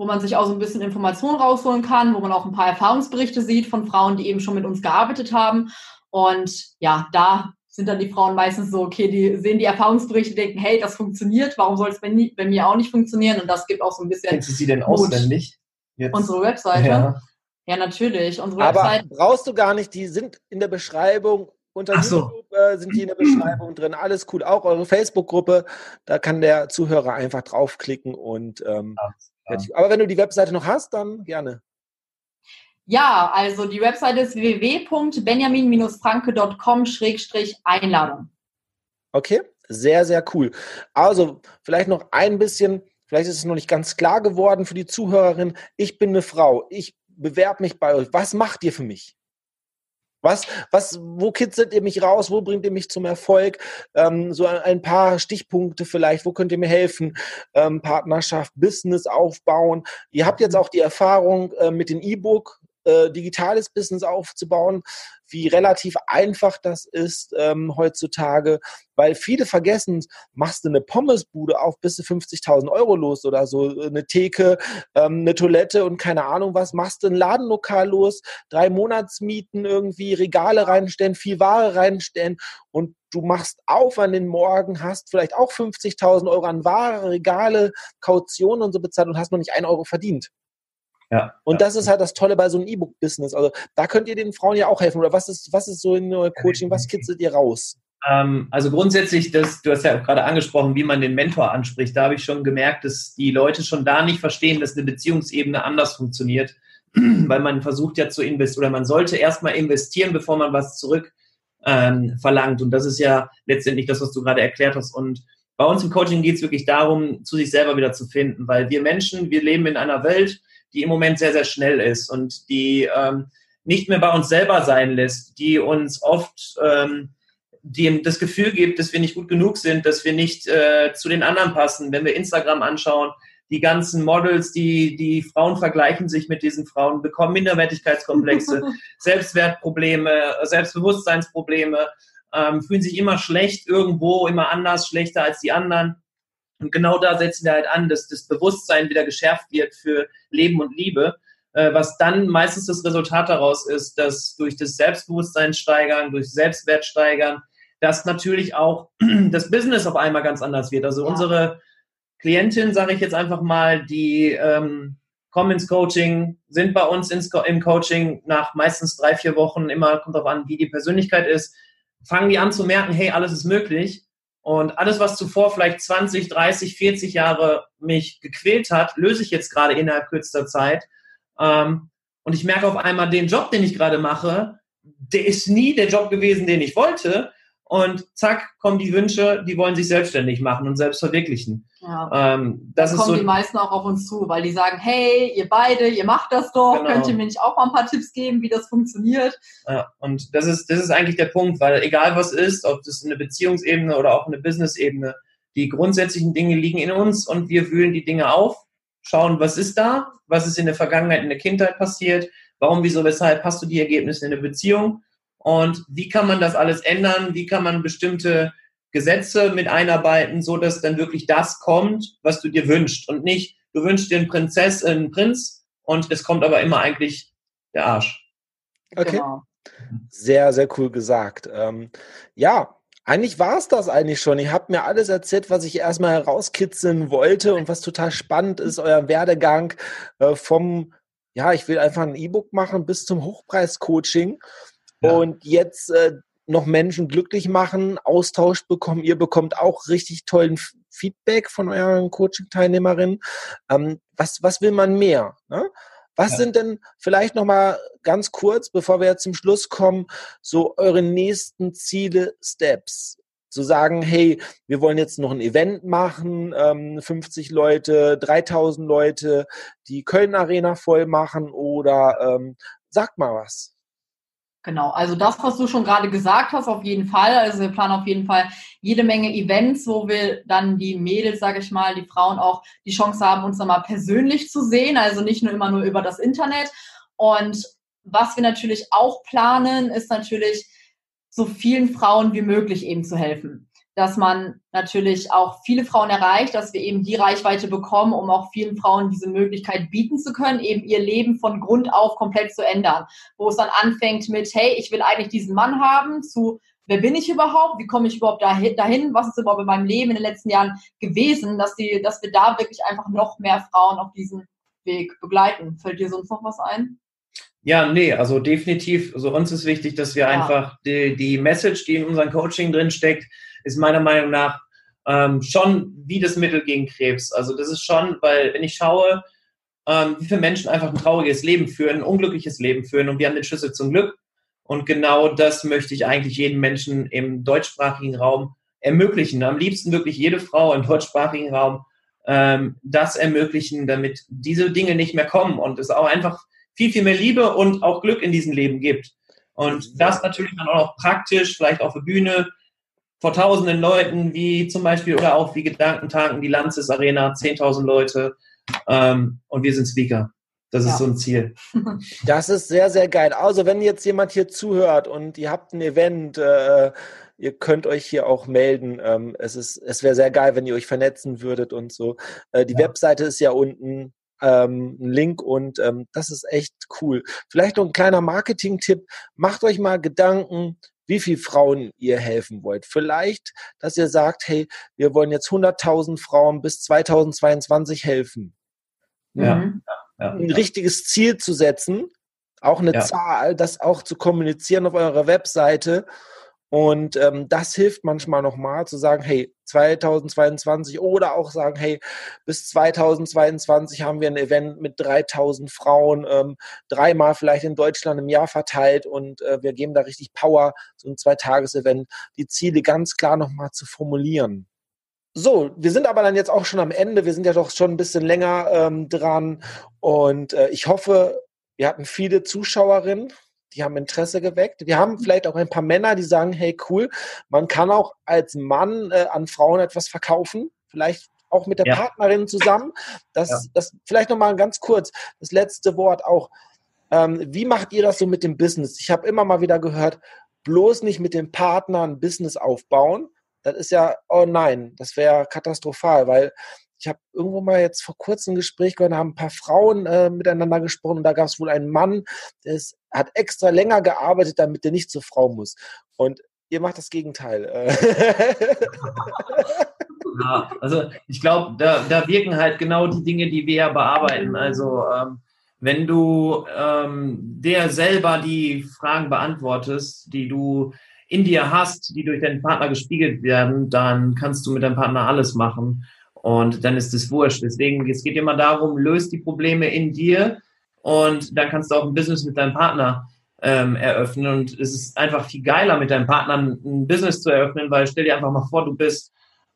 wo man sich auch so ein bisschen Informationen rausholen kann, wo man auch ein paar Erfahrungsberichte sieht von Frauen, die eben schon mit uns gearbeitet haben. Und ja, da sind dann die Frauen meistens so, okay, die sehen die Erfahrungsberichte, denken, hey, das funktioniert, warum soll es bei, bei, mir auch nicht funktionieren? Und das gibt auch so ein bisschen. Kennst du sie denn auswendig? Jetzt? Unsere Webseite. Ja. ja, natürlich. Unsere Aber Webseite. brauchst du gar nicht, die sind in der Beschreibung unter so. YouTube äh, sind die in der Beschreibung drin. Alles cool. Auch eure Facebook-Gruppe. Da kann der Zuhörer einfach draufklicken und ähm, ja, aber wenn du die Webseite noch hast, dann gerne. Ja, also die Webseite ist www.benjamin-franke.com-einladung. Okay, sehr, sehr cool. Also vielleicht noch ein bisschen, vielleicht ist es noch nicht ganz klar geworden für die Zuhörerin. Ich bin eine Frau, ich bewerbe mich bei euch. Was macht ihr für mich? Was, was, wo kitzelt ihr mich raus? Wo bringt ihr mich zum Erfolg? Ähm, so ein paar Stichpunkte vielleicht. Wo könnt ihr mir helfen? Ähm, Partnerschaft, Business aufbauen. Ihr habt jetzt auch die Erfahrung äh, mit dem E-Book äh, digitales Business aufzubauen, wie relativ einfach das ist ähm, heutzutage, weil viele vergessen, machst du eine Pommesbude auf bis zu 50.000 Euro los oder so, eine Theke, ähm, eine Toilette und keine Ahnung was, machst du ein Ladenlokal los, drei Monatsmieten irgendwie, Regale reinstellen, viel Ware reinstellen und du machst auf an den Morgen, hast vielleicht auch 50.000 Euro an Ware, Regale, Kaution und so bezahlt und hast noch nicht ein Euro verdient. Ja, und ja. das ist halt das Tolle bei so einem E-Book-Business. Also da könnt ihr den Frauen ja auch helfen. Oder was ist, was ist so in Coaching, was kitzelt ihr raus? Ähm, also grundsätzlich, das, du hast ja gerade angesprochen, wie man den Mentor anspricht. Da habe ich schon gemerkt, dass die Leute schon da nicht verstehen, dass eine Beziehungsebene anders funktioniert. Weil man versucht ja zu investieren oder man sollte erstmal investieren, bevor man was zurück ähm, verlangt. Und das ist ja letztendlich das, was du gerade erklärt hast. Und bei uns im Coaching geht es wirklich darum, zu sich selber wieder zu finden, weil wir Menschen, wir leben in einer Welt, die im Moment sehr, sehr schnell ist und die ähm, nicht mehr bei uns selber sein lässt, die uns oft ähm, die das Gefühl gibt, dass wir nicht gut genug sind, dass wir nicht äh, zu den anderen passen. Wenn wir Instagram anschauen, die ganzen Models, die, die Frauen vergleichen sich mit diesen Frauen, bekommen Minderwertigkeitskomplexe, Selbstwertprobleme, Selbstbewusstseinsprobleme, ähm, fühlen sich immer schlecht irgendwo, immer anders, schlechter als die anderen. Und genau da setzen wir halt an, dass das Bewusstsein wieder geschärft wird für Leben und Liebe, äh, was dann meistens das Resultat daraus ist, dass durch das Selbstbewusstsein steigern, durch Selbstwert steigern, dass natürlich auch das Business auf einmal ganz anders wird. Also ja. unsere Klientin, sage ich jetzt einfach mal, die ähm, kommen ins Coaching, sind bei uns ins, im Coaching nach meistens drei, vier Wochen, immer kommt darauf an, wie die Persönlichkeit ist, fangen die an zu merken, hey, alles ist möglich und alles, was zuvor vielleicht 20, 30, 40 Jahre mich gequält hat, löse ich jetzt gerade innerhalb kürzester Zeit. Ähm, und ich merke auf einmal, den Job, den ich gerade mache, der ist nie der Job gewesen, den ich wollte. Und zack, kommen die Wünsche, die wollen sich selbstständig machen und selbst verwirklichen. Ja. Ähm, das da kommen so die meisten auch auf uns zu, weil die sagen, hey, ihr beide, ihr macht das doch, genau. könnt ihr mir nicht auch mal ein paar Tipps geben, wie das funktioniert? Ja, und das ist, das ist eigentlich der Punkt, weil egal was ist, ob das eine Beziehungsebene oder auch eine Business-Ebene, die grundsätzlichen Dinge liegen in uns und wir wühlen die Dinge auf, schauen, was ist da, was ist in der Vergangenheit, in der Kindheit passiert, warum, wieso, weshalb hast du die Ergebnisse in der Beziehung und wie kann man das alles ändern, wie kann man bestimmte Gesetze mit einarbeiten, so dass dann wirklich das kommt, was du dir wünschst und nicht, du wünschst dir einen Prinzess, einen Prinz und es kommt aber immer eigentlich der Arsch. Okay. Genau. Sehr, sehr cool gesagt. Ähm, ja, eigentlich war es das eigentlich schon. Ihr habt mir alles erzählt, was ich erstmal herauskitzeln wollte und was total spannend ist, euer Werdegang äh, vom, ja, ich will einfach ein E-Book machen bis zum Hochpreis-Coaching. Ja. Und jetzt äh, noch Menschen glücklich machen, Austausch bekommen. Ihr bekommt auch richtig tollen Feedback von euren Coaching-Teilnehmerinnen. Ähm, was, was will man mehr? Ne? Was ja. sind denn vielleicht noch mal ganz kurz, bevor wir jetzt zum Schluss kommen, so eure nächsten Ziele, Steps? Zu sagen, hey, wir wollen jetzt noch ein Event machen, ähm, 50 Leute, 3000 Leute, die Köln Arena voll machen oder ähm, sagt mal was. Genau, also das, was du schon gerade gesagt hast, auf jeden Fall. Also wir planen auf jeden Fall jede Menge Events, wo wir dann die Mädels, sage ich mal, die Frauen auch die Chance haben, uns nochmal persönlich zu sehen. Also nicht nur immer nur über das Internet. Und was wir natürlich auch planen, ist natürlich so vielen Frauen wie möglich eben zu helfen. Dass man natürlich auch viele Frauen erreicht, dass wir eben die Reichweite bekommen, um auch vielen Frauen diese Möglichkeit bieten zu können, eben ihr Leben von Grund auf komplett zu ändern. Wo es dann anfängt mit, hey, ich will eigentlich diesen Mann haben, zu wer bin ich überhaupt, wie komme ich überhaupt dahin, was ist überhaupt in meinem Leben in den letzten Jahren gewesen, dass, die, dass wir da wirklich einfach noch mehr Frauen auf diesen Weg begleiten. Fällt dir sonst noch was ein? Ja, nee, also definitiv. Also uns ist wichtig, dass wir ja. einfach die, die Message, die in unserem Coaching drin steckt, ist meiner Meinung nach ähm, schon wie das Mittel gegen Krebs. Also das ist schon, weil wenn ich schaue, ähm, wie viele Menschen einfach ein trauriges Leben führen, ein unglückliches Leben führen und wir haben den Schlüssel zum Glück. Und genau das möchte ich eigentlich jedem Menschen im deutschsprachigen Raum ermöglichen. Am liebsten wirklich jede Frau im deutschsprachigen Raum ähm, das ermöglichen, damit diese Dinge nicht mehr kommen und es auch einfach viel, viel mehr Liebe und auch Glück in diesem Leben gibt. Und das natürlich dann auch noch praktisch, vielleicht auf der Bühne, vor tausenden Leuten, wie zum Beispiel, oder auch wie Gedankentanken, die Lanzes Arena, 10.000 Leute, ähm, und wir sind Speaker. Das ja. ist so ein Ziel. Das ist sehr, sehr geil. Also, wenn jetzt jemand hier zuhört und ihr habt ein Event, äh, ihr könnt euch hier auch melden. Ähm, es ist, es wäre sehr geil, wenn ihr euch vernetzen würdet und so. Äh, die ja. Webseite ist ja unten ähm, ein Link und ähm, das ist echt cool. Vielleicht noch ein kleiner Marketing-Tipp. Macht euch mal Gedanken, wie viel Frauen ihr helfen wollt. Vielleicht, dass ihr sagt, hey, wir wollen jetzt 100.000 Frauen bis 2022 helfen. Ja, mhm. ja, ja, ein richtiges Ziel zu setzen, auch eine Zahl, das auch zu kommunizieren auf eurer Webseite und ähm, das hilft manchmal nochmal zu sagen, hey, 2022 oder auch sagen, hey, bis 2022 haben wir ein Event mit 3000 Frauen, ähm, dreimal vielleicht in Deutschland im Jahr verteilt und äh, wir geben da richtig Power, so ein Zweitages-Event, die Ziele ganz klar nochmal zu formulieren. So, wir sind aber dann jetzt auch schon am Ende. Wir sind ja doch schon ein bisschen länger ähm, dran und äh, ich hoffe, wir hatten viele Zuschauerinnen die haben Interesse geweckt. Wir haben vielleicht auch ein paar Männer, die sagen, hey cool, man kann auch als Mann äh, an Frauen etwas verkaufen, vielleicht auch mit der ja. Partnerin zusammen. Das, ja. das vielleicht nochmal ganz kurz, das letzte Wort auch. Ähm, wie macht ihr das so mit dem Business? Ich habe immer mal wieder gehört, bloß nicht mit dem Partner ein Business aufbauen. Das ist ja, oh nein, das wäre katastrophal, weil ich habe irgendwo mal jetzt vor kurzem ein Gespräch gehört, haben ein paar Frauen äh, miteinander gesprochen und da gab es wohl einen Mann, der ist, hat extra länger gearbeitet, damit er nicht zur Frau muss. Und ihr macht das Gegenteil. ja, also ich glaube, da, da wirken halt genau die Dinge, die wir ja bearbeiten. Also ähm, wenn du ähm, der selber die Fragen beantwortest, die du in dir hast, die durch deinen Partner gespiegelt werden, dann kannst du mit deinem Partner alles machen. Und dann ist es wurscht. Deswegen, es geht immer darum, löst die Probleme in dir und dann kannst du auch ein Business mit deinem Partner ähm, eröffnen. Und es ist einfach viel geiler, mit deinem Partner ein Business zu eröffnen, weil stell dir einfach mal vor, du bist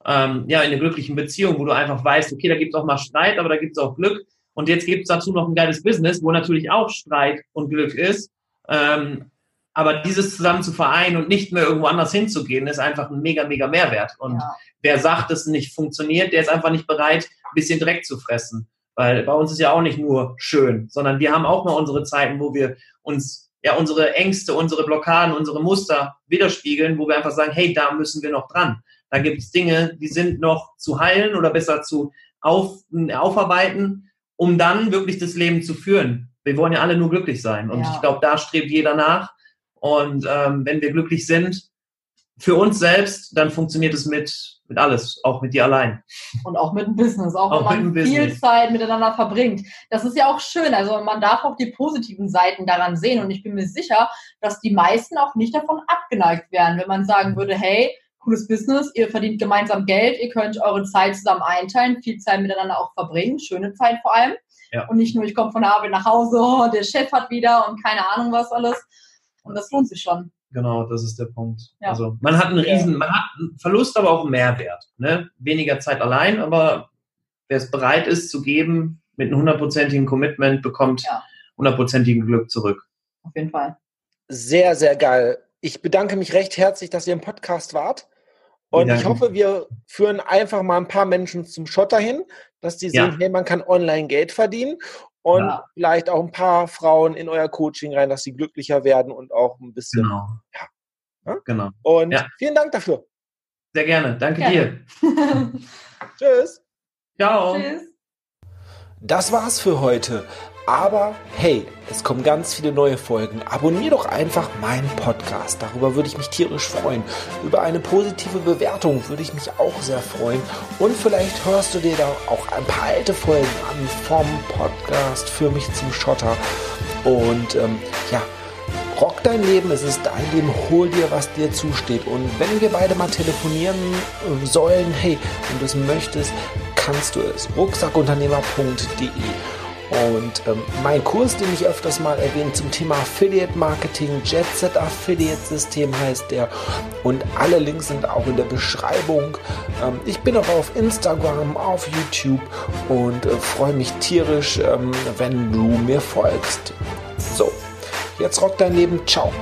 ähm, ja in einer glücklichen Beziehung, wo du einfach weißt, okay, da gibt es auch mal Streit, aber da gibt es auch Glück. Und jetzt gibt es dazu noch ein geiles Business, wo natürlich auch Streit und Glück ist. Ähm, aber dieses zusammen zu vereinen und nicht mehr irgendwo anders hinzugehen, ist einfach ein mega, mega Mehrwert. Und ja. wer sagt, es nicht funktioniert, der ist einfach nicht bereit, ein bisschen Dreck zu fressen. Weil bei uns ist ja auch nicht nur schön, sondern wir haben auch mal unsere Zeiten, wo wir uns ja unsere Ängste, unsere Blockaden, unsere Muster widerspiegeln, wo wir einfach sagen, hey, da müssen wir noch dran. Da gibt es Dinge, die sind noch zu heilen oder besser zu auf, aufarbeiten, um dann wirklich das Leben zu führen. Wir wollen ja alle nur glücklich sein. Und ja. ich glaube, da strebt jeder nach. Und ähm, wenn wir glücklich sind, für uns selbst, dann funktioniert es mit, mit alles, auch mit dir allein. Und auch mit dem Business, auch, auch wenn man viel Business. Zeit miteinander verbringt. Das ist ja auch schön. Also man darf auch die positiven Seiten daran sehen. Und ich bin mir sicher, dass die meisten auch nicht davon abgeneigt wären, wenn man sagen würde, hey, cooles Business, ihr verdient gemeinsam Geld, ihr könnt eure Zeit zusammen einteilen, viel Zeit miteinander auch verbringen, schöne Zeit vor allem. Ja. Und nicht nur, ich komme von der Arbeit nach Hause, oh, der Chef hat wieder und keine Ahnung was alles, und das lohnt sich schon. Genau, das ist der Punkt. Ja. Also man hat einen riesen, man hat einen Verlust, aber auch einen Mehrwert. Ne? Weniger Zeit allein, aber wer es bereit ist zu geben, mit einem hundertprozentigen Commitment, bekommt hundertprozentigen Glück zurück. Auf jeden Fall. Sehr, sehr geil. Ich bedanke mich recht herzlich, dass ihr im Podcast wart. Und ich hoffe, wir führen einfach mal ein paar Menschen zum Schotter hin, dass die sehen, ja. hey, man kann online Geld verdienen und ja. vielleicht auch ein paar Frauen in euer Coaching rein, dass sie glücklicher werden und auch ein bisschen. Genau. Ja. Genau. Und ja. vielen Dank dafür. Sehr gerne. Danke gerne. dir. Tschüss. Ciao. Tschüss. Das war's für heute. Aber hey, es kommen ganz viele neue Folgen. Abonnier doch einfach meinen Podcast. Darüber würde ich mich tierisch freuen. Über eine positive Bewertung würde ich mich auch sehr freuen. Und vielleicht hörst du dir da auch ein paar alte Folgen an vom Podcast für mich zum Schotter. Und ähm, ja, rock dein Leben, es ist dein Leben, hol dir, was dir zusteht. Und wenn wir beide mal telefonieren äh, sollen, hey, wenn du es möchtest, kannst du es. rucksackunternehmer.de und ähm, mein Kurs, den ich öfters mal erwähne zum Thema Affiliate Marketing, Jetset Affiliate System heißt der. Und alle Links sind auch in der Beschreibung. Ähm, ich bin auch auf Instagram, auf YouTube und äh, freue mich tierisch, ähm, wenn du mir folgst. So, jetzt rock dein Leben. Ciao.